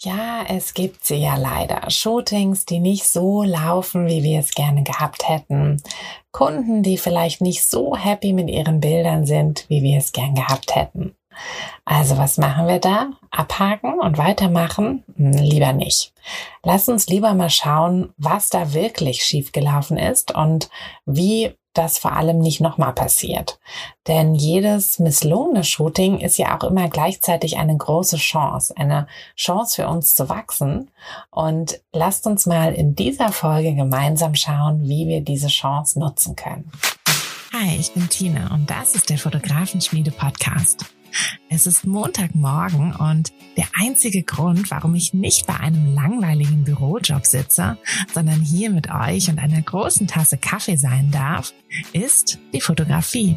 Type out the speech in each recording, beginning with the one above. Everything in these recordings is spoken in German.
Ja, es gibt sie ja leider. Shootings, die nicht so laufen, wie wir es gerne gehabt hätten. Kunden, die vielleicht nicht so happy mit ihren Bildern sind, wie wir es gern gehabt hätten. Also was machen wir da? Abhaken und weitermachen? Hm, lieber nicht. Lass uns lieber mal schauen, was da wirklich schiefgelaufen ist und wie das vor allem nicht nochmal passiert. Denn jedes misslungene Shooting ist ja auch immer gleichzeitig eine große Chance, eine Chance für uns zu wachsen. Und lasst uns mal in dieser Folge gemeinsam schauen, wie wir diese Chance nutzen können. Hi, ich bin Tina und das ist der Fotografenschmiede Podcast. Es ist Montagmorgen und der einzige Grund, warum ich nicht bei einem langweiligen Bürojob sitze, sondern hier mit euch und einer großen Tasse Kaffee sein darf, ist die Fotografie.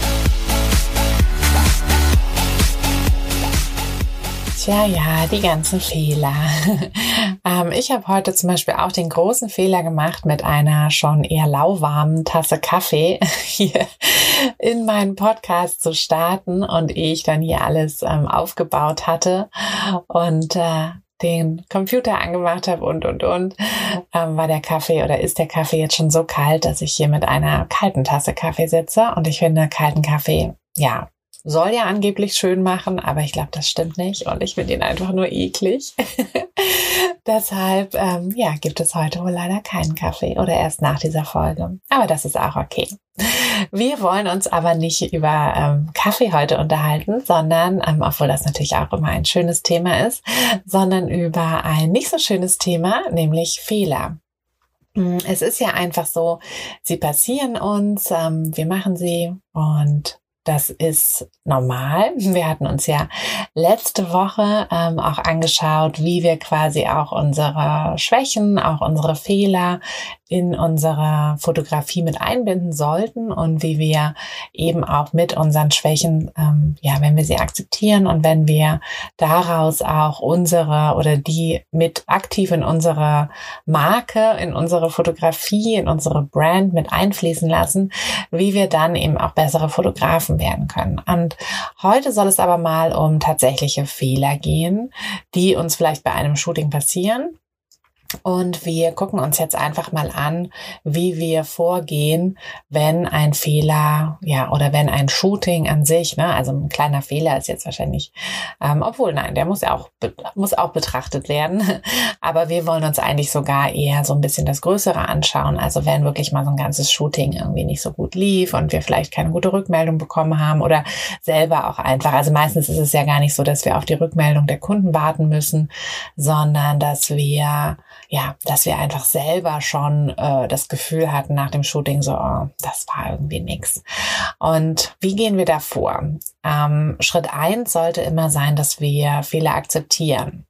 Tja, ja, die ganzen Fehler. ähm, ich habe heute zum Beispiel auch den großen Fehler gemacht, mit einer schon eher lauwarmen Tasse Kaffee hier in meinen Podcast zu starten und ich dann hier alles ähm, aufgebaut hatte und äh, den Computer angemacht habe und und und, ähm, war der Kaffee oder ist der Kaffee jetzt schon so kalt, dass ich hier mit einer kalten Tasse Kaffee sitze und ich finde kalten Kaffee, ja, soll ja angeblich schön machen, aber ich glaube, das stimmt nicht und ich finde ihn einfach nur eklig. Deshalb, ähm, ja, gibt es heute wohl leider keinen Kaffee oder erst nach dieser Folge. Aber das ist auch okay. Wir wollen uns aber nicht über ähm, Kaffee heute unterhalten, sondern, ähm, obwohl das natürlich auch immer ein schönes Thema ist, sondern über ein nicht so schönes Thema, nämlich Fehler. Mm, es ist ja einfach so, sie passieren uns, ähm, wir machen sie und das ist normal. Wir hatten uns ja letzte Woche ähm, auch angeschaut, wie wir quasi auch unsere Schwächen, auch unsere Fehler in unsere Fotografie mit einbinden sollten und wie wir eben auch mit unseren Schwächen, ähm, ja, wenn wir sie akzeptieren und wenn wir daraus auch unsere oder die mit aktiv in unsere Marke, in unsere Fotografie, in unsere Brand mit einfließen lassen, wie wir dann eben auch bessere Fotografen werden können. Und heute soll es aber mal um tatsächliche Fehler gehen, die uns vielleicht bei einem Shooting passieren und wir gucken uns jetzt einfach mal an, wie wir vorgehen, wenn ein Fehler, ja, oder wenn ein Shooting an sich, ne, also ein kleiner Fehler ist jetzt wahrscheinlich, ähm, obwohl nein, der muss ja auch, muss auch betrachtet werden. Aber wir wollen uns eigentlich sogar eher so ein bisschen das Größere anschauen. Also wenn wirklich mal so ein ganzes Shooting irgendwie nicht so gut lief und wir vielleicht keine gute Rückmeldung bekommen haben oder selber auch einfach, also meistens ist es ja gar nicht so, dass wir auf die Rückmeldung der Kunden warten müssen, sondern dass wir ja, dass wir einfach selber schon äh, das Gefühl hatten nach dem Shooting so, oh, das war irgendwie nix. Und wie gehen wir da vor? Ähm, Schritt eins sollte immer sein, dass wir Fehler akzeptieren.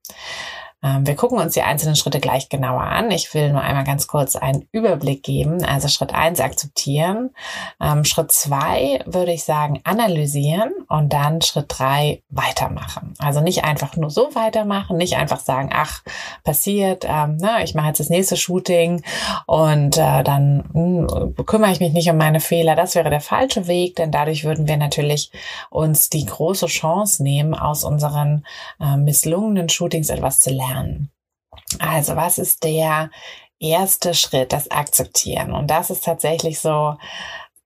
Ähm, wir gucken uns die einzelnen Schritte gleich genauer an. Ich will nur einmal ganz kurz einen Überblick geben. Also Schritt eins akzeptieren. Ähm, Schritt zwei würde ich sagen analysieren und dann Schritt drei weitermachen. Also nicht einfach nur so weitermachen, nicht einfach sagen, ach, passiert, ähm, na, ich mache jetzt das nächste Shooting und äh, dann mh, hm, kümmere ich mich nicht um meine Fehler. Das wäre der falsche Weg, denn dadurch würden wir natürlich uns die große Chance nehmen, aus unseren äh, misslungenen Shootings etwas zu lernen. Also was ist der erste Schritt, das Akzeptieren? Und das ist tatsächlich so,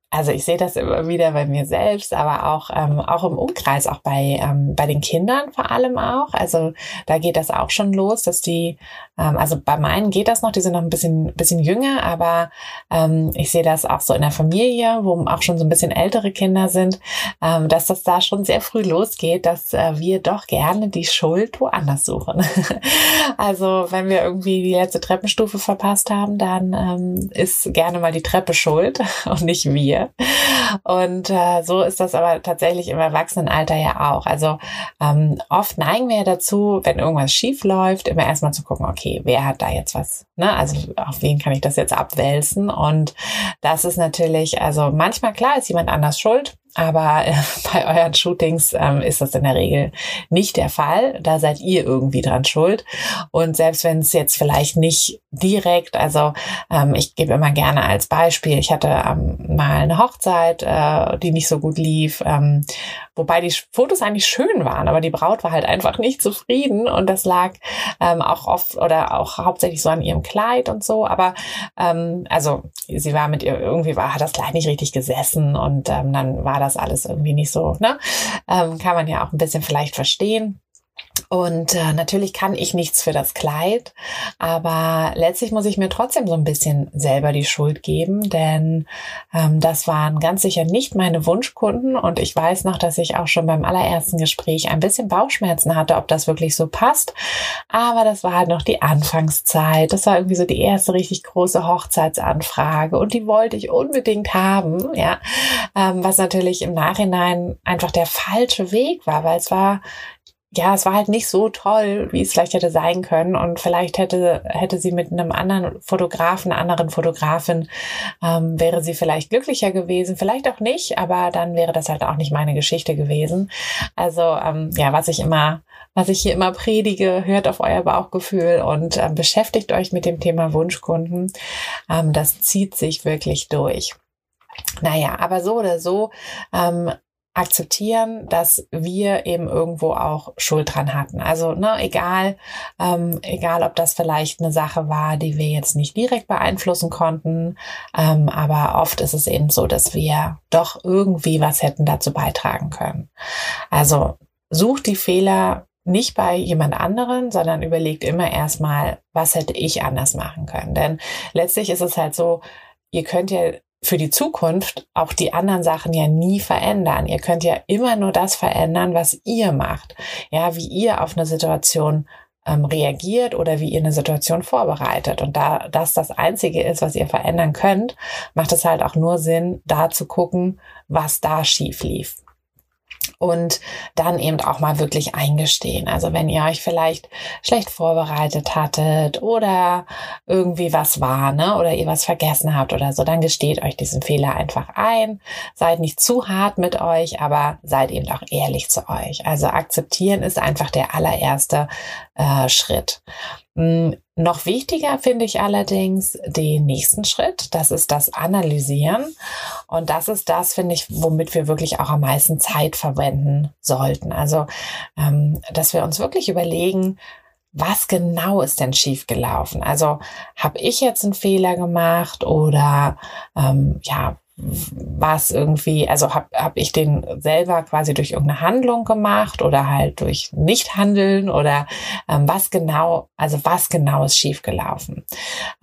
also ich sehe das immer wieder bei mir selbst, aber auch, ähm, auch im Umkreis, auch bei, ähm, bei den Kindern vor allem auch. Also da geht das auch schon los, dass die ähm, also bei meinen geht das noch, die sind noch ein bisschen, bisschen jünger, aber ähm, ich sehe das auch so in der Familie, wo auch schon so ein bisschen ältere Kinder sind, ähm, dass das da schon sehr früh losgeht, dass äh, wir doch gerne die Schuld woanders suchen. also wenn wir irgendwie die letzte Treppenstufe verpasst haben, dann ähm, ist gerne mal die Treppe schuld und nicht wir. Und äh, so ist das aber tatsächlich im Erwachsenenalter ja auch. Also ähm, oft neigen wir ja dazu, wenn irgendwas schief läuft, immer erstmal zu gucken, okay, okay, wer hat da jetzt was, ne? Also auf wen kann ich das jetzt abwälzen? Und das ist natürlich, also manchmal klar ist jemand anders schuld, aber äh, bei euren Shootings ähm, ist das in der Regel nicht der Fall. Da seid ihr irgendwie dran schuld. Und selbst wenn es jetzt vielleicht nicht direkt, also ähm, ich gebe immer gerne als Beispiel, ich hatte ähm, mal eine Hochzeit, äh, die nicht so gut lief, ähm, wobei die Fotos eigentlich schön waren, aber die Braut war halt einfach nicht zufrieden und das lag ähm, auch oft oder auch hauptsächlich so an ihrem Kleid und so. Aber ähm, also sie war mit ihr irgendwie war hat das Kleid nicht richtig gesessen und ähm, dann war das alles irgendwie nicht so, ne? Ähm, kann man ja auch ein bisschen vielleicht verstehen. Und äh, natürlich kann ich nichts für das Kleid, aber letztlich muss ich mir trotzdem so ein bisschen selber die Schuld geben, denn ähm, das waren ganz sicher nicht meine Wunschkunden und ich weiß noch, dass ich auch schon beim allerersten Gespräch ein bisschen Bauchschmerzen hatte, ob das wirklich so passt. Aber das war halt noch die Anfangszeit. Das war irgendwie so die erste richtig große Hochzeitsanfrage und die wollte ich unbedingt haben, ja, ähm, was natürlich im Nachhinein einfach der falsche Weg war, weil es war ja, es war halt nicht so toll, wie es vielleicht hätte sein können. Und vielleicht hätte, hätte sie mit einem anderen Fotografen, anderen Fotografin, ähm, wäre sie vielleicht glücklicher gewesen, vielleicht auch nicht, aber dann wäre das halt auch nicht meine Geschichte gewesen. Also, ähm, ja, was ich immer, was ich hier immer predige, hört auf euer Bauchgefühl und ähm, beschäftigt euch mit dem Thema Wunschkunden. Ähm, das zieht sich wirklich durch. Naja, aber so oder so ähm, akzeptieren, dass wir eben irgendwo auch Schuld dran hatten. Also ne, egal, ähm, egal, ob das vielleicht eine Sache war, die wir jetzt nicht direkt beeinflussen konnten, ähm, aber oft ist es eben so, dass wir doch irgendwie was hätten dazu beitragen können. Also sucht die Fehler nicht bei jemand anderen, sondern überlegt immer erstmal, was hätte ich anders machen können. Denn letztlich ist es halt so, ihr könnt ja für die Zukunft auch die anderen Sachen ja nie verändern. Ihr könnt ja immer nur das verändern, was ihr macht. Ja, wie ihr auf eine Situation ähm, reagiert oder wie ihr eine Situation vorbereitet. Und da das das Einzige ist, was ihr verändern könnt, macht es halt auch nur Sinn, da zu gucken, was da schief lief und dann eben auch mal wirklich eingestehen. Also wenn ihr euch vielleicht schlecht vorbereitet hattet oder irgendwie was war, ne, oder ihr was vergessen habt oder so, dann gesteht euch diesen Fehler einfach ein. Seid nicht zu hart mit euch, aber seid eben auch ehrlich zu euch. Also akzeptieren ist einfach der allererste äh, Schritt. Hm, noch wichtiger finde ich allerdings den nächsten Schritt. Das ist das Analysieren. Und das ist das, finde ich, womit wir wirklich auch am meisten Zeit verwenden sollten. Also, ähm, dass wir uns wirklich überlegen, was genau ist denn schiefgelaufen? Also habe ich jetzt einen Fehler gemacht oder ähm, ja, was irgendwie, also habe hab ich den selber quasi durch irgendeine Handlung gemacht oder halt durch Nichthandeln oder ähm, was genau, also was genau ist schiefgelaufen.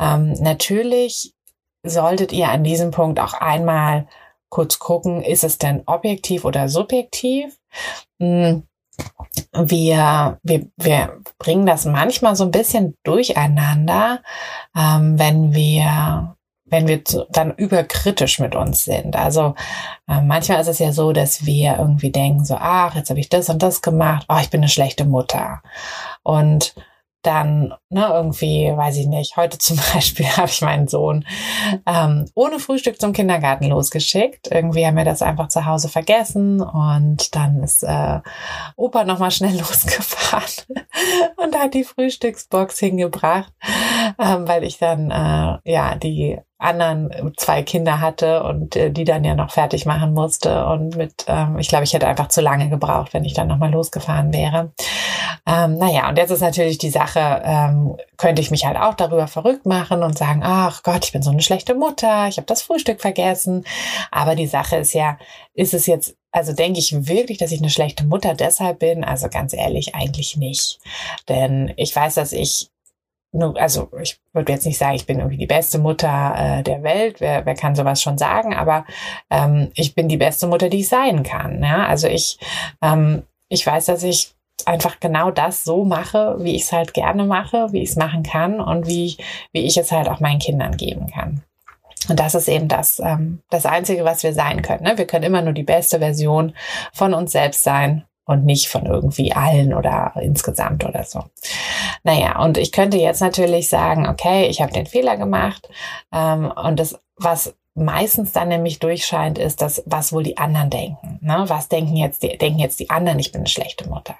Ähm, natürlich solltet ihr an diesem Punkt auch einmal kurz gucken, ist es denn objektiv oder subjektiv? Hm wir, wir, wir bringen das manchmal so ein bisschen durcheinander, ähm, wenn wir wenn wir dann überkritisch mit uns sind. Also äh, manchmal ist es ja so, dass wir irgendwie denken, so, ach, jetzt habe ich das und das gemacht, ach, ich bin eine schlechte Mutter. Und dann ne, irgendwie, weiß ich nicht, heute zum Beispiel habe ich meinen Sohn ähm, ohne Frühstück zum Kindergarten losgeschickt. Irgendwie haben wir das einfach zu Hause vergessen und dann ist äh, Opa nochmal schnell losgefahren und hat die Frühstücksbox hingebracht, ähm, weil ich dann äh, ja die anderen zwei Kinder hatte und äh, die dann ja noch fertig machen musste. Und mit, ähm, ich glaube, ich hätte einfach zu lange gebraucht, wenn ich dann nochmal losgefahren wäre. Ähm, naja, und jetzt ist natürlich die Sache, ähm, könnte ich mich halt auch darüber verrückt machen und sagen, ach Gott, ich bin so eine schlechte Mutter, ich habe das Frühstück vergessen. Aber die Sache ist ja, ist es jetzt also denke ich wirklich, dass ich eine schlechte Mutter deshalb bin? Also ganz ehrlich, eigentlich nicht. Denn ich weiß, dass ich also ich würde jetzt nicht sagen, ich bin irgendwie die beste Mutter äh, der Welt, wer, wer kann sowas schon sagen, aber ähm, ich bin die beste Mutter, die ich sein kann. Ja? Also ich, ähm, ich weiß, dass ich einfach genau das so mache, wie ich es halt gerne mache, wie ich es machen kann und wie, wie ich es halt auch meinen Kindern geben kann. Und das ist eben das, ähm, das Einzige, was wir sein können. Ne? Wir können immer nur die beste Version von uns selbst sein und nicht von irgendwie allen oder insgesamt oder so. Naja, und ich könnte jetzt natürlich sagen, okay, ich habe den Fehler gemacht ähm, und das, was meistens dann nämlich durchscheint, ist das, was wohl die anderen denken. Ne? Was denken jetzt die, denken jetzt die anderen, ich bin eine schlechte Mutter.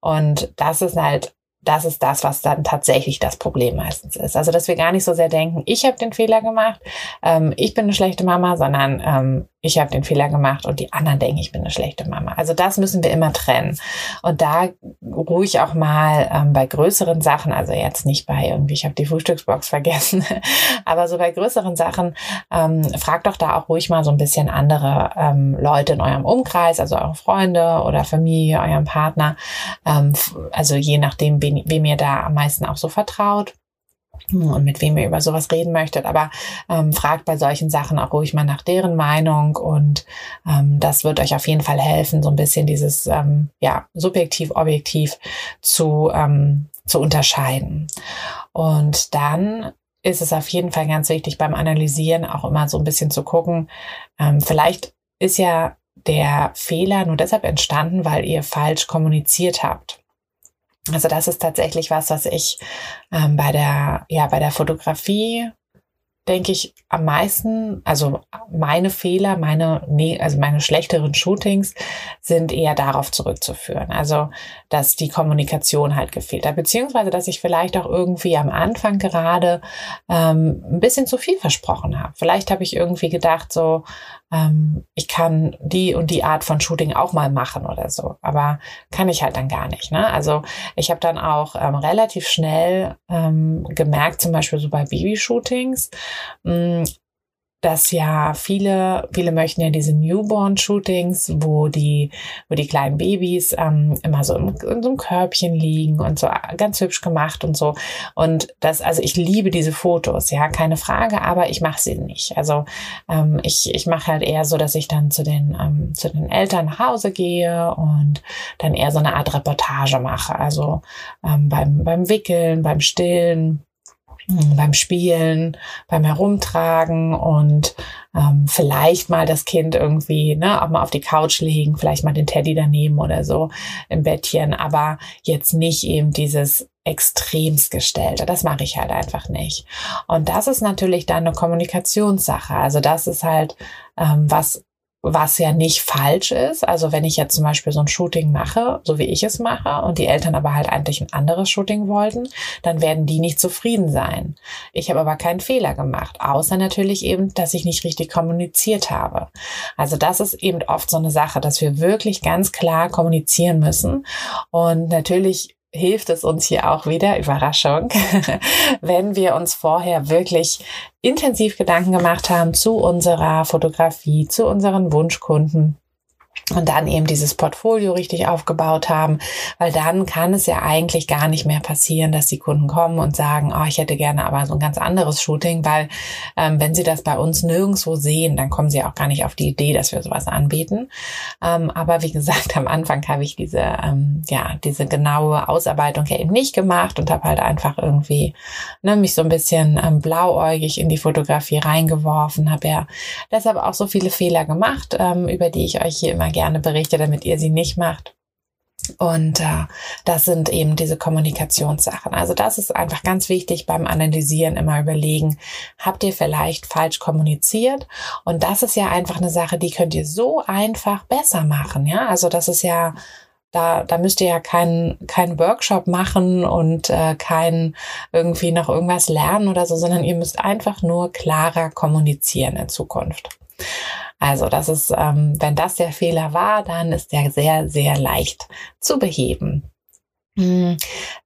Und das ist halt das ist das, was dann tatsächlich das Problem meistens ist. Also, dass wir gar nicht so sehr denken, ich habe den Fehler gemacht, ähm, ich bin eine schlechte Mama, sondern ähm, ich habe den Fehler gemacht und die anderen denken, ich bin eine schlechte Mama. Also das müssen wir immer trennen. Und da ruhig auch mal ähm, bei größeren Sachen, also jetzt nicht bei irgendwie, ich habe die Frühstücksbox vergessen, aber so bei größeren Sachen, ähm, fragt doch da auch ruhig mal so ein bisschen andere ähm, Leute in eurem Umkreis, also eure Freunde oder Familie, euren Partner, ähm, also je nachdem, wem, ihr da am meisten auch so vertraut und mit wem ihr über sowas reden möchtet. Aber ähm, fragt bei solchen Sachen auch ruhig mal nach deren Meinung und ähm, das wird euch auf jeden Fall helfen, so ein bisschen dieses ähm, ja subjektiv objektiv zu ähm, zu unterscheiden. Und dann ist es auf jeden Fall ganz wichtig beim Analysieren auch immer so ein bisschen zu gucken. Ähm, vielleicht ist ja der Fehler nur deshalb entstanden, weil ihr falsch kommuniziert habt. Also das ist tatsächlich was, was ich ähm, bei der, ja, bei der Fotografie denke ich, am meisten, also meine Fehler, meine, nee, also meine schlechteren Shootings sind eher darauf zurückzuführen. Also, dass die Kommunikation halt gefehlt hat, beziehungsweise, dass ich vielleicht auch irgendwie am Anfang gerade ähm, ein bisschen zu viel versprochen habe. Vielleicht habe ich irgendwie gedacht, so, ähm, ich kann die und die Art von Shooting auch mal machen oder so. Aber kann ich halt dann gar nicht. Ne? Also ich habe dann auch ähm, relativ schnell ähm, gemerkt, zum Beispiel so bei Babyshootings, dass ja viele, viele möchten ja diese Newborn-Shootings, wo die, wo die kleinen Babys ähm, immer so im, in so einem Körbchen liegen und so ganz hübsch gemacht und so. Und das, also ich liebe diese Fotos, ja, keine Frage, aber ich mache sie nicht. Also ähm, ich, ich mache halt eher so, dass ich dann zu den, ähm, zu den Eltern nach Hause gehe und dann eher so eine Art Reportage mache. Also ähm, beim, beim Wickeln, beim Stillen beim Spielen, beim Herumtragen und ähm, vielleicht mal das Kind irgendwie, ne, auch mal auf die Couch legen, vielleicht mal den Teddy daneben oder so im Bettchen, aber jetzt nicht eben dieses extremst gestellte. Das mache ich halt einfach nicht. Und das ist natürlich dann eine Kommunikationssache. Also das ist halt ähm, was was ja nicht falsch ist. Also wenn ich jetzt zum Beispiel so ein Shooting mache, so wie ich es mache, und die Eltern aber halt eigentlich ein anderes Shooting wollten, dann werden die nicht zufrieden sein. Ich habe aber keinen Fehler gemacht, außer natürlich eben, dass ich nicht richtig kommuniziert habe. Also das ist eben oft so eine Sache, dass wir wirklich ganz klar kommunizieren müssen. Und natürlich hilft es uns hier auch wieder, Überraschung, wenn wir uns vorher wirklich intensiv Gedanken gemacht haben zu unserer Fotografie, zu unseren Wunschkunden und dann eben dieses Portfolio richtig aufgebaut haben, weil dann kann es ja eigentlich gar nicht mehr passieren, dass die Kunden kommen und sagen, oh, ich hätte gerne aber so ein ganz anderes Shooting, weil ähm, wenn sie das bei uns nirgendwo sehen, dann kommen sie auch gar nicht auf die Idee, dass wir sowas anbieten. Ähm, aber wie gesagt, am Anfang habe ich diese, ähm, ja, diese genaue Ausarbeitung ja eben nicht gemacht und habe halt einfach irgendwie ne, mich so ein bisschen ähm, blauäugig in die Fotografie reingeworfen, habe ja deshalb auch so viele Fehler gemacht, ähm, über die ich euch hier immer gerne berichte, damit ihr sie nicht macht. Und äh, das sind eben diese Kommunikationssachen. Also das ist einfach ganz wichtig beim Analysieren immer überlegen, habt ihr vielleicht falsch kommuniziert? Und das ist ja einfach eine Sache, die könnt ihr so einfach besser machen. Ja, also das ist ja da, da müsst ihr ja keinen keinen Workshop machen und äh, kein irgendwie noch irgendwas lernen oder so, sondern ihr müsst einfach nur klarer kommunizieren in Zukunft. Also das ist, ähm, wenn das der Fehler war, dann ist der sehr, sehr leicht zu beheben. Hm,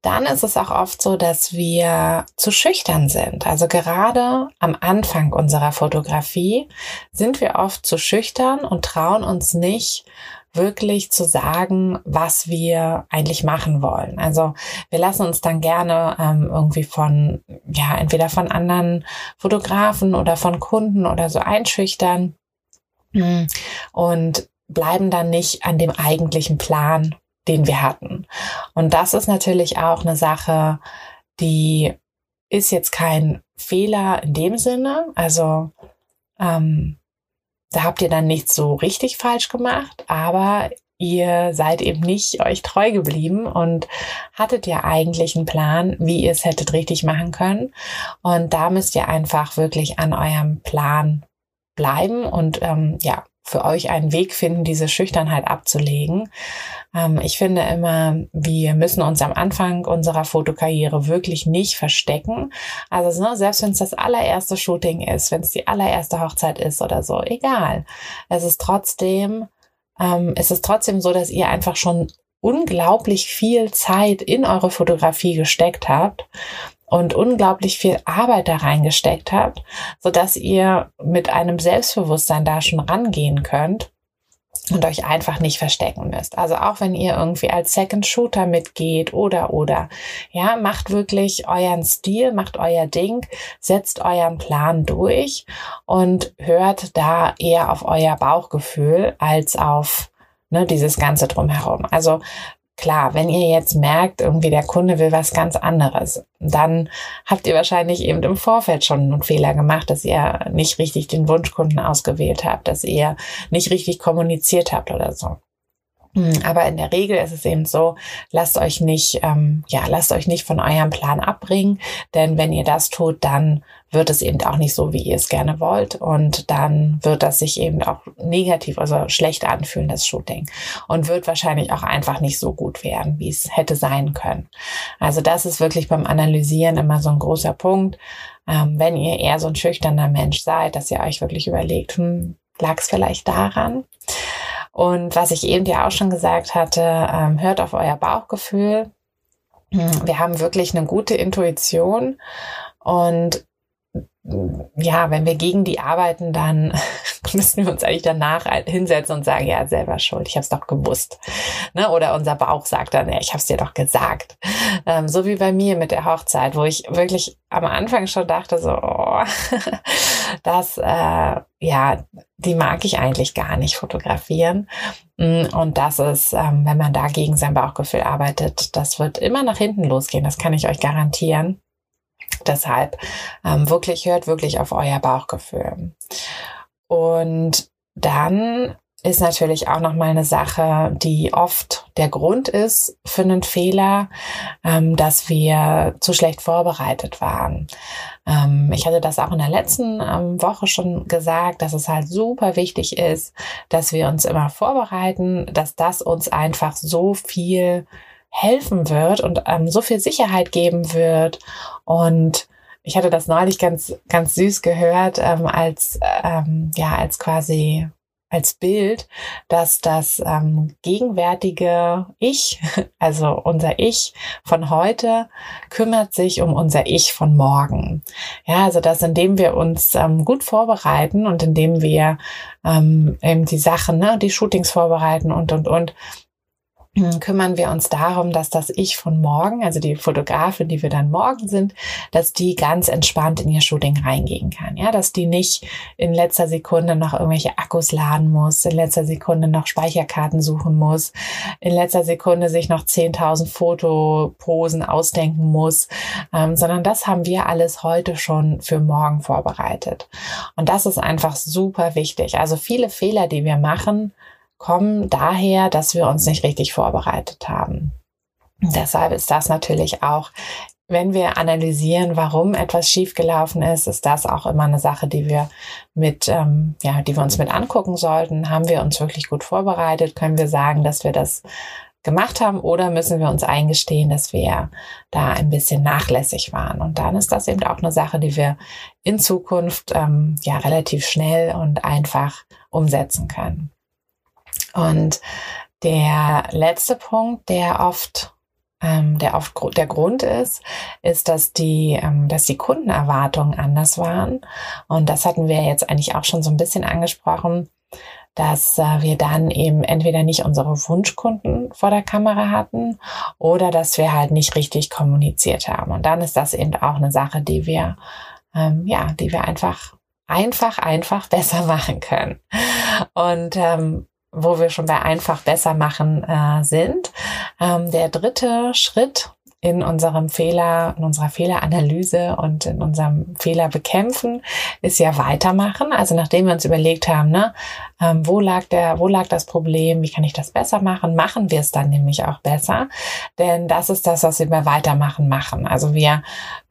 dann ist es auch oft so, dass wir zu schüchtern sind. Also gerade am Anfang unserer Fotografie sind wir oft zu schüchtern und trauen uns nicht wirklich zu sagen, was wir eigentlich machen wollen. Also wir lassen uns dann gerne ähm, irgendwie von, ja, entweder von anderen Fotografen oder von Kunden oder so einschüchtern hm. und bleiben dann nicht an dem eigentlichen Plan, den wir hatten. Und das ist natürlich auch eine Sache, die ist jetzt kein Fehler in dem Sinne. Also ähm, da habt ihr dann nichts so richtig falsch gemacht, aber ihr seid eben nicht euch treu geblieben und hattet ja eigentlich einen Plan, wie ihr es hättet richtig machen können. Und da müsst ihr einfach wirklich an eurem Plan bleiben und ähm, ja, für euch einen Weg finden, diese Schüchternheit abzulegen. Ähm, ich finde immer, wir müssen uns am Anfang unserer Fotokarriere wirklich nicht verstecken. Also ne, selbst wenn es das allererste Shooting ist, wenn es die allererste Hochzeit ist oder so, egal. Es ist trotzdem, ähm, es ist trotzdem so, dass ihr einfach schon unglaublich viel Zeit in eure Fotografie gesteckt habt und unglaublich viel Arbeit da reingesteckt habt, so dass ihr mit einem Selbstbewusstsein da schon rangehen könnt und euch einfach nicht verstecken müsst. Also auch wenn ihr irgendwie als Second Shooter mitgeht oder oder ja, macht wirklich euren Stil, macht euer Ding, setzt euren Plan durch und hört da eher auf euer Bauchgefühl als auf ne, dieses ganze drumherum. Also Klar, wenn ihr jetzt merkt, irgendwie der Kunde will was ganz anderes, dann habt ihr wahrscheinlich eben im Vorfeld schon einen Fehler gemacht, dass ihr nicht richtig den Wunschkunden ausgewählt habt, dass ihr nicht richtig kommuniziert habt oder so. Hm, aber in der Regel ist es eben so, lasst euch nicht, ähm, ja, lasst euch nicht von eurem Plan abbringen, denn wenn ihr das tut, dann wird es eben auch nicht so, wie ihr es gerne wollt und dann wird das sich eben auch negativ, also schlecht anfühlen, das Shooting und wird wahrscheinlich auch einfach nicht so gut werden, wie es hätte sein können. Also das ist wirklich beim Analysieren immer so ein großer Punkt. Ähm, wenn ihr eher so ein schüchterner Mensch seid, dass ihr euch wirklich überlegt, hm, lag es vielleicht daran? Und was ich eben ja auch schon gesagt hatte, ähm, hört auf euer Bauchgefühl. Wir haben wirklich eine gute Intuition und ja, wenn wir gegen die arbeiten, dann müssen wir uns eigentlich danach hinsetzen und sagen, ja, selber schuld, ich habe es doch gewusst. Ne? Oder unser Bauch sagt dann, ja, ich habe es dir doch gesagt. Ähm, so wie bei mir mit der Hochzeit, wo ich wirklich am Anfang schon dachte, so, oh, das, äh, ja, die mag ich eigentlich gar nicht fotografieren. Mm, und das ist, ähm, wenn man da gegen sein Bauchgefühl arbeitet, das wird immer nach hinten losgehen, das kann ich euch garantieren. Deshalb ähm, wirklich hört wirklich auf euer Bauchgefühl. Und dann ist natürlich auch noch mal eine Sache, die oft der Grund ist für einen Fehler, ähm, dass wir zu schlecht vorbereitet waren. Ähm, ich hatte das auch in der letzten ähm, Woche schon gesagt, dass es halt super wichtig ist, dass wir uns immer vorbereiten, dass das uns einfach so viel helfen wird und ähm, so viel Sicherheit geben wird. Und ich hatte das neulich ganz, ganz süß gehört, ähm, als, ähm, ja, als quasi als Bild, dass das ähm, gegenwärtige Ich, also unser Ich von heute, kümmert sich um unser Ich von morgen. Ja, also dass indem wir uns ähm, gut vorbereiten und indem wir ähm, eben die Sachen, ne, die Shootings vorbereiten und und und, kümmern wir uns darum, dass das Ich von morgen, also die Fotografin, die wir dann morgen sind, dass die ganz entspannt in ihr Shooting reingehen kann. Ja, dass die nicht in letzter Sekunde noch irgendwelche Akkus laden muss, in letzter Sekunde noch Speicherkarten suchen muss, in letzter Sekunde sich noch 10.000 Fotoposen ausdenken muss, ähm, sondern das haben wir alles heute schon für morgen vorbereitet. Und das ist einfach super wichtig. Also viele Fehler, die wir machen, kommen daher, dass wir uns nicht richtig vorbereitet haben. Deshalb ist das natürlich auch wenn wir analysieren, warum etwas schiefgelaufen ist, ist das auch immer eine Sache, die wir mit, ähm, ja, die wir uns mit angucken sollten. Haben wir uns wirklich gut vorbereitet? Können wir sagen, dass wir das gemacht haben oder müssen wir uns eingestehen, dass wir da ein bisschen nachlässig waren? Und dann ist das eben auch eine Sache, die wir in Zukunft ähm, ja relativ schnell und einfach umsetzen können. Und der letzte Punkt, der oft ähm, der oft der Grund ist, ist, dass die, ähm, dass die Kundenerwartungen anders waren. Und das hatten wir jetzt eigentlich auch schon so ein bisschen angesprochen, dass äh, wir dann eben entweder nicht unsere Wunschkunden vor der Kamera hatten oder dass wir halt nicht richtig kommuniziert haben. Und dann ist das eben auch eine Sache, die wir, ähm, ja, die wir einfach einfach, einfach besser machen können. Und ähm, wo wir schon bei einfach besser machen äh, sind. Ähm, der dritte Schritt in unserem Fehler, in unserer Fehleranalyse und in unserem Fehler bekämpfen ist ja weitermachen. Also nachdem wir uns überlegt haben, ne, ähm, wo lag der, wo lag das Problem, wie kann ich das besser machen, machen wir es dann nämlich auch besser. Denn das ist das, was wir bei Weitermachen machen. Also wir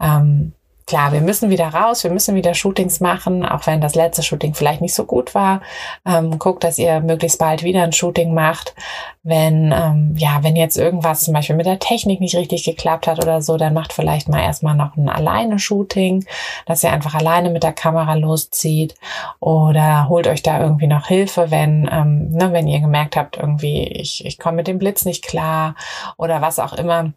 ähm, klar, wir müssen wieder raus, wir müssen wieder Shootings machen, auch wenn das letzte Shooting vielleicht nicht so gut war. Ähm, guckt, dass ihr möglichst bald wieder ein Shooting macht. Wenn, ähm, ja, wenn jetzt irgendwas zum Beispiel mit der Technik nicht richtig geklappt hat oder so, dann macht vielleicht mal erstmal noch ein alleine Shooting, dass ihr einfach alleine mit der Kamera loszieht oder holt euch da irgendwie noch Hilfe, wenn, ähm, ne, wenn ihr gemerkt habt, irgendwie, ich, ich komme mit dem Blitz nicht klar oder was auch immer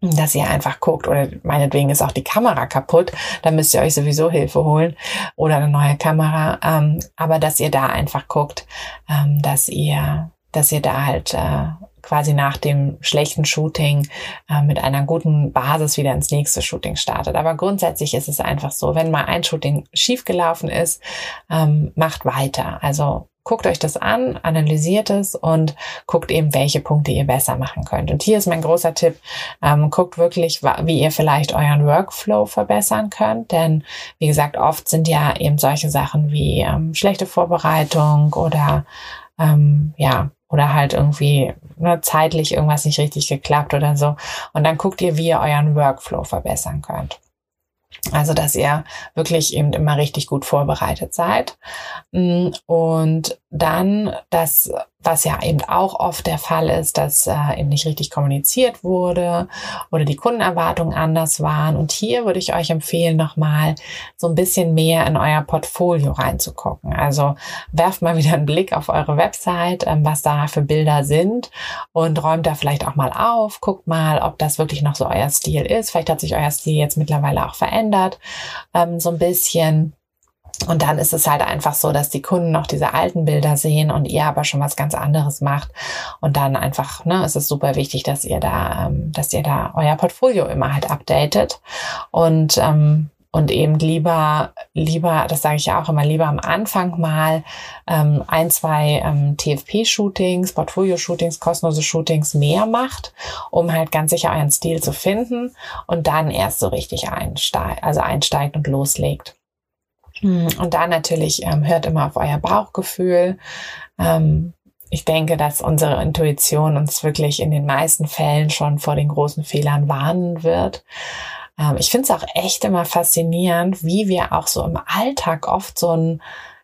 dass ihr einfach guckt oder meinetwegen ist auch die Kamera kaputt, dann müsst ihr euch sowieso Hilfe holen oder eine neue Kamera, ähm, aber dass ihr da einfach guckt, ähm, dass ihr, dass ihr da halt äh, quasi nach dem schlechten Shooting äh, mit einer guten Basis wieder ins nächste Shooting startet. Aber grundsätzlich ist es einfach so, wenn mal ein Shooting schiefgelaufen ist, ähm, macht weiter. Also guckt euch das an, analysiert es und guckt eben, welche Punkte ihr besser machen könnt. Und hier ist mein großer Tipp, ähm, guckt wirklich, wie ihr vielleicht euren Workflow verbessern könnt. Denn, wie gesagt, oft sind ja eben solche Sachen wie ähm, schlechte Vorbereitung oder ähm, ja, oder halt irgendwie ne, zeitlich irgendwas nicht richtig geklappt oder so. Und dann guckt ihr, wie ihr euren Workflow verbessern könnt. Also, dass ihr wirklich eben immer richtig gut vorbereitet seid. Mm, und dann das was ja eben auch oft der Fall ist, dass äh, eben nicht richtig kommuniziert wurde oder die Kundenerwartungen anders waren. Und hier würde ich euch empfehlen, nochmal so ein bisschen mehr in euer Portfolio reinzugucken. Also werft mal wieder einen Blick auf eure Website, ähm, was da für Bilder sind und räumt da vielleicht auch mal auf. Guckt mal, ob das wirklich noch so euer Stil ist. Vielleicht hat sich euer Stil jetzt mittlerweile auch verändert, ähm, so ein bisschen. Und dann ist es halt einfach so, dass die Kunden noch diese alten Bilder sehen und ihr aber schon was ganz anderes macht. Und dann einfach, ne, ist es super wichtig, dass ihr da, ähm, dass ihr da euer Portfolio immer halt updatet und ähm, und eben lieber, lieber, das sage ich ja auch immer, lieber am Anfang mal ähm, ein, zwei ähm, TFP-Shootings, Portfolio-Shootings, kostenlose Shootings mehr macht, um halt ganz sicher euren Stil zu finden und dann erst so richtig einsteigt, also einsteigt und loslegt. Und da natürlich ähm, hört immer auf euer Bauchgefühl. Ähm, ich denke, dass unsere Intuition uns wirklich in den meisten Fällen schon vor den großen Fehlern warnen wird. Ähm, ich finde es auch echt immer faszinierend, wie wir auch so im Alltag oft so ein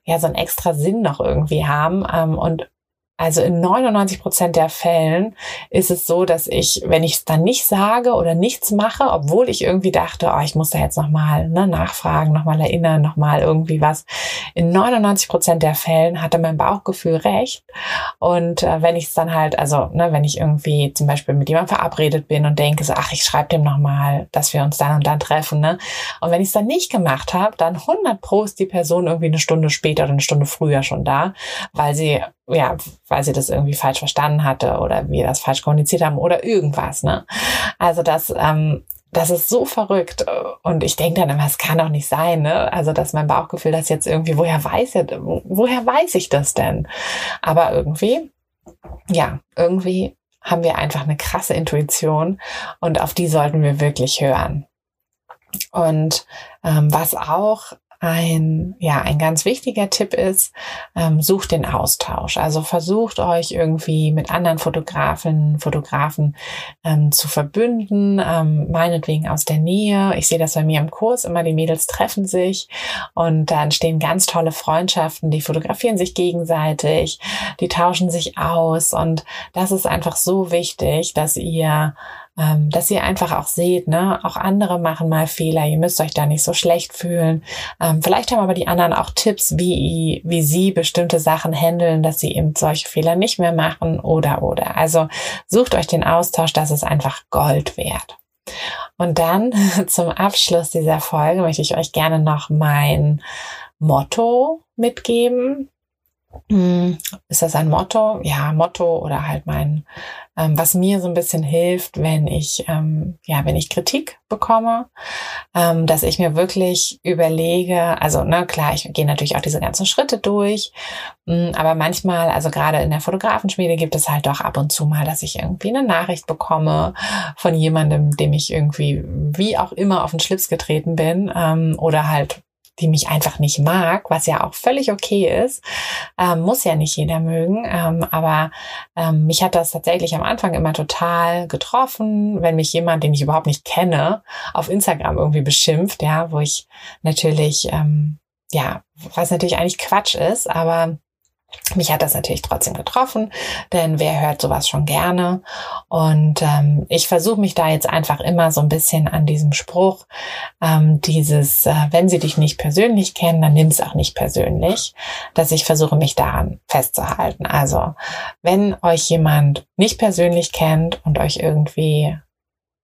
ja, so ein extra Sinn noch irgendwie haben ähm, und also in 99 Prozent der Fällen ist es so, dass ich, wenn ich es dann nicht sage oder nichts mache, obwohl ich irgendwie dachte, oh, ich muss da jetzt nochmal ne, nachfragen, nochmal erinnern, nochmal irgendwie was. In 99 Prozent der Fällen hatte mein Bauchgefühl recht. Und äh, wenn ich es dann halt, also ne, wenn ich irgendwie zum Beispiel mit jemandem verabredet bin und denke so, ach, ich schreibe dem nochmal, dass wir uns dann und dann treffen. Ne? Und wenn ich es dann nicht gemacht habe, dann 100 Pro ist die Person irgendwie eine Stunde später oder eine Stunde früher schon da, weil sie ja, weil sie das irgendwie falsch verstanden hatte oder wir das falsch kommuniziert haben oder irgendwas. Ne? Also das, ähm, das ist so verrückt. Und ich denke dann immer, es kann doch nicht sein, ne? Also, dass mein Bauchgefühl das jetzt irgendwie, woher weiß er, woher weiß ich das denn? Aber irgendwie, ja, irgendwie haben wir einfach eine krasse Intuition und auf die sollten wir wirklich hören. Und ähm, was auch ein, ja, ein ganz wichtiger Tipp ist, ähm, sucht den Austausch. Also versucht euch irgendwie mit anderen Fotografen, Fotografen ähm, zu verbünden, ähm, meinetwegen aus der Nähe. Ich sehe das bei mir im Kurs immer, die Mädels treffen sich und da entstehen ganz tolle Freundschaften, die fotografieren sich gegenseitig, die tauschen sich aus und das ist einfach so wichtig, dass ihr ähm, dass ihr einfach auch seht, ne, auch andere machen mal Fehler, ihr müsst euch da nicht so schlecht fühlen. Ähm, vielleicht haben aber die anderen auch Tipps, wie, wie sie bestimmte Sachen handeln, dass sie eben solche Fehler nicht mehr machen oder oder. Also sucht euch den Austausch, das ist einfach Gold wert. Und dann zum Abschluss dieser Folge möchte ich euch gerne noch mein Motto mitgeben. Hm, ist das ein Motto? Ja, Motto oder halt mein, ähm, was mir so ein bisschen hilft, wenn ich, ähm, ja, wenn ich Kritik bekomme, ähm, dass ich mir wirklich überlege, also, ne, klar, ich gehe natürlich auch diese ganzen Schritte durch, mh, hm, aber manchmal, also gerade in der Fotografenschmiede gibt es halt doch ab und zu mal, dass ich irgendwie eine Nachricht bekomme von jemandem, dem ich irgendwie, wie auch immer, auf den Schlips getreten bin, ähm, oder halt die mich einfach nicht mag, was ja auch völlig okay ist, ähm, muss ja nicht jeder mögen, ähm, aber ähm, mich hat das tatsächlich am Anfang immer total getroffen, wenn mich jemand, den ich überhaupt nicht kenne, auf Instagram irgendwie beschimpft, ja, wo ich natürlich, ähm, ja, was natürlich eigentlich Quatsch ist, aber mich hat das natürlich trotzdem getroffen, denn wer hört sowas schon gerne? Und ähm, ich versuche mich da jetzt einfach immer so ein bisschen an diesem Spruch, ähm, dieses, äh, wenn sie dich nicht persönlich kennen, dann nimm es auch nicht persönlich, dass ich versuche, mich daran festzuhalten. Also, wenn euch jemand nicht persönlich kennt und euch irgendwie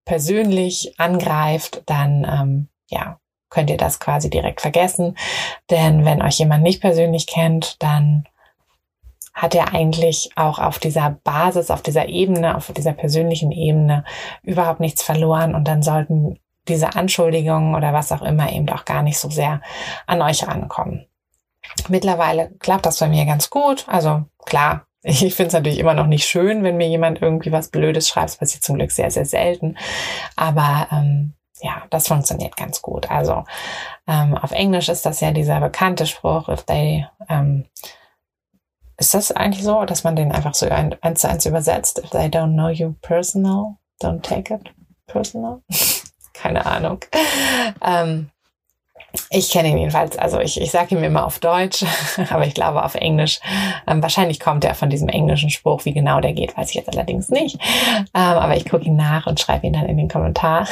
persönlich angreift, dann ähm, ja, könnt ihr das quasi direkt vergessen. Denn wenn euch jemand nicht persönlich kennt, dann hat er eigentlich auch auf dieser Basis, auf dieser Ebene, auf dieser persönlichen Ebene überhaupt nichts verloren und dann sollten diese Anschuldigungen oder was auch immer eben auch gar nicht so sehr an euch rankommen. Mittlerweile klappt das bei mir ganz gut. Also klar, ich finde es natürlich immer noch nicht schön, wenn mir jemand irgendwie was Blödes schreibt. Das passiert zum Glück sehr, sehr selten. Aber ähm, ja, das funktioniert ganz gut. Also ähm, auf Englisch ist das ja dieser bekannte Spruch, if they ähm, ist das eigentlich so, dass man den einfach so eins zu eins übersetzt? If they don't know you personal, don't take it personal? Keine Ahnung. Ähm, ich kenne ihn jedenfalls, also ich, ich sage ihm immer auf Deutsch, aber ich glaube auf Englisch. Ähm, wahrscheinlich kommt er von diesem englischen Spruch. Wie genau der geht, weiß ich jetzt allerdings nicht. Ähm, aber ich gucke ihn nach und schreibe ihn dann in den Kommentar.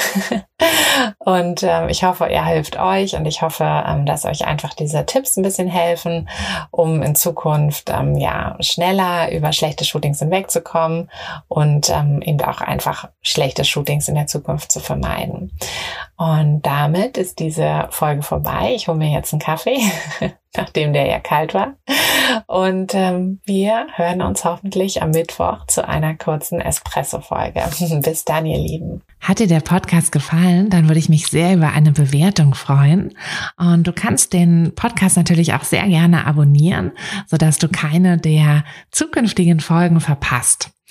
und ähm, ich hoffe, er hilft euch und ich hoffe, ähm, dass euch einfach diese Tipps ein bisschen helfen, um in Zukunft ähm, ja schneller über schlechte Shootings hinwegzukommen und ähm, eben auch einfach schlechte Shootings in der Zukunft zu vermeiden. Und damit ist diese Folge vorbei. Ich hole mir jetzt einen Kaffee, nachdem der ja kalt war. Und ähm, wir hören uns hoffentlich am Mittwoch zu einer kurzen Espresso-Folge. Bis dann, ihr Lieben. Hat dir der Podcast gefallen, dann würde ich mich sehr über eine Bewertung freuen. Und du kannst den Podcast natürlich auch sehr gerne abonnieren, sodass du keine der zukünftigen Folgen verpasst.